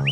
Oi,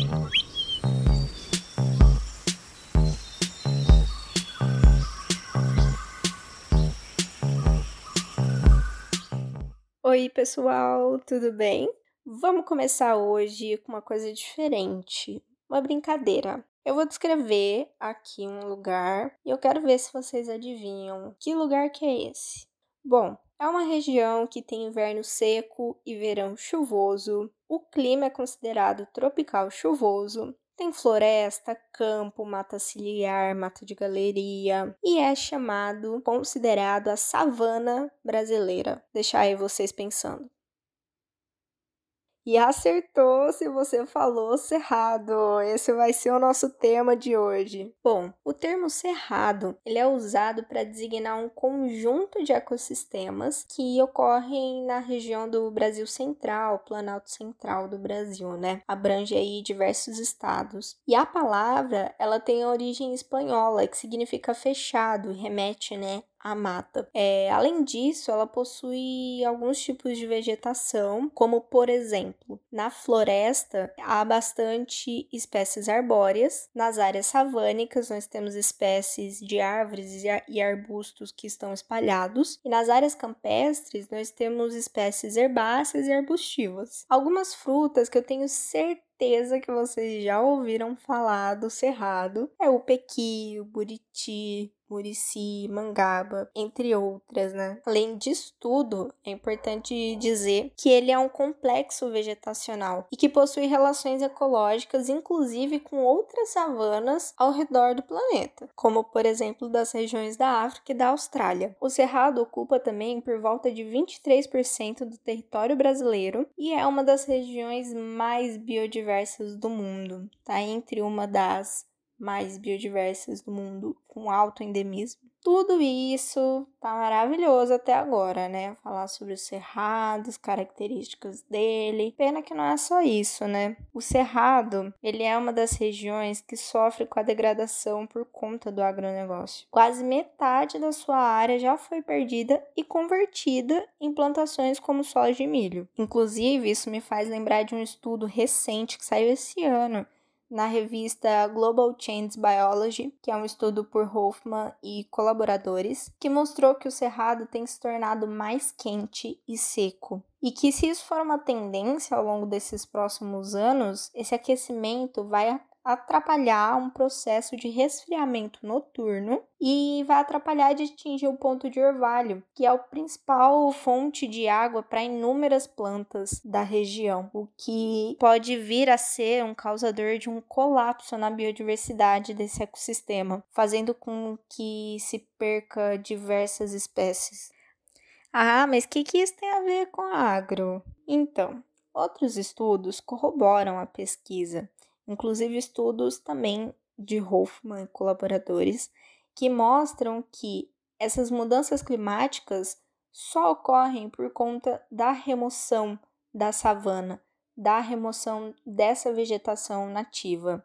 pessoal, tudo bem? Vamos começar hoje com uma coisa diferente, uma brincadeira. Eu vou descrever aqui um lugar e eu quero ver se vocês adivinham que lugar que é esse. Bom, é uma região que tem inverno seco e verão chuvoso. O clima é considerado tropical chuvoso. Tem floresta, campo, mata ciliar, mata de galeria e é chamado, considerado a savana brasileira. Deixar aí vocês pensando. E acertou se você falou cerrado. Esse vai ser o nosso tema de hoje. Bom, o termo cerrado, ele é usado para designar um conjunto de ecossistemas que ocorrem na região do Brasil Central, Planalto Central do Brasil, né? Abrange aí diversos estados. E a palavra, ela tem origem espanhola, que significa fechado, remete, né, a mata. É, além disso, ela possui alguns tipos de vegetação, como por exemplo, na floresta há bastante espécies arbóreas, nas áreas savânicas nós temos espécies de árvores e arbustos que estão espalhados, e nas áreas campestres nós temos espécies herbáceas e arbustivas. Algumas frutas que eu tenho certeza que vocês já ouviram falar do cerrado é o pequi, o buriti, Murici, Mangaba, entre outras, né? Além disso tudo, é importante dizer que ele é um complexo vegetacional e que possui relações ecológicas, inclusive com outras savanas ao redor do planeta, como por exemplo das regiões da África e da Austrália. O cerrado ocupa também por volta de 23% do território brasileiro e é uma das regiões mais biodiversas do mundo. Tá entre uma das mais biodiversas do mundo com alto endemismo. Tudo isso tá maravilhoso até agora, né? Falar sobre o cerrado, as características dele. Pena que não é só isso, né? O cerrado, ele é uma das regiões que sofre com a degradação por conta do agronegócio. Quase metade da sua área já foi perdida e convertida em plantações como soja e milho. Inclusive, isso me faz lembrar de um estudo recente que saiu esse ano na revista Global Change Biology, que é um estudo por Hoffman e colaboradores, que mostrou que o cerrado tem se tornado mais quente e seco. E que se isso for uma tendência ao longo desses próximos anos, esse aquecimento vai atrapalhar um processo de resfriamento noturno e vai atrapalhar de atingir o ponto de orvalho, que é a principal fonte de água para inúmeras plantas da região, o que pode vir a ser um causador de um colapso na biodiversidade desse ecossistema, fazendo com que se perca diversas espécies. Ah, mas o que, que isso tem a ver com agro? Então, outros estudos corroboram a pesquisa inclusive estudos também de Hoffman e colaboradores, que mostram que essas mudanças climáticas só ocorrem por conta da remoção da savana, da remoção dessa vegetação nativa.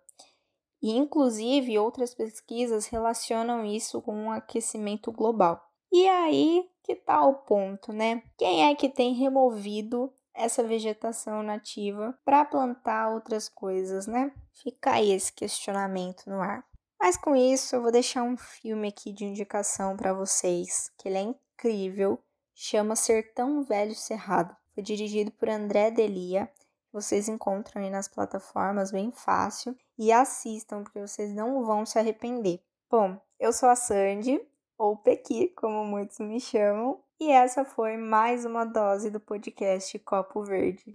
E, inclusive, outras pesquisas relacionam isso com um aquecimento global. E aí que tá o ponto, né? Quem é que tem removido essa vegetação nativa para plantar outras coisas, né? Fica aí esse questionamento no ar. Mas com isso, eu vou deixar um filme aqui de indicação para vocês, que ele é incrível, chama Sertão Velho Cerrado. Foi dirigido por André Delia. Vocês encontram aí nas plataformas bem fácil e assistam porque vocês não vão se arrepender. Bom, eu sou a Sandy, ou Pequi, como muitos me chamam, e essa foi mais uma dose do podcast Copo Verde.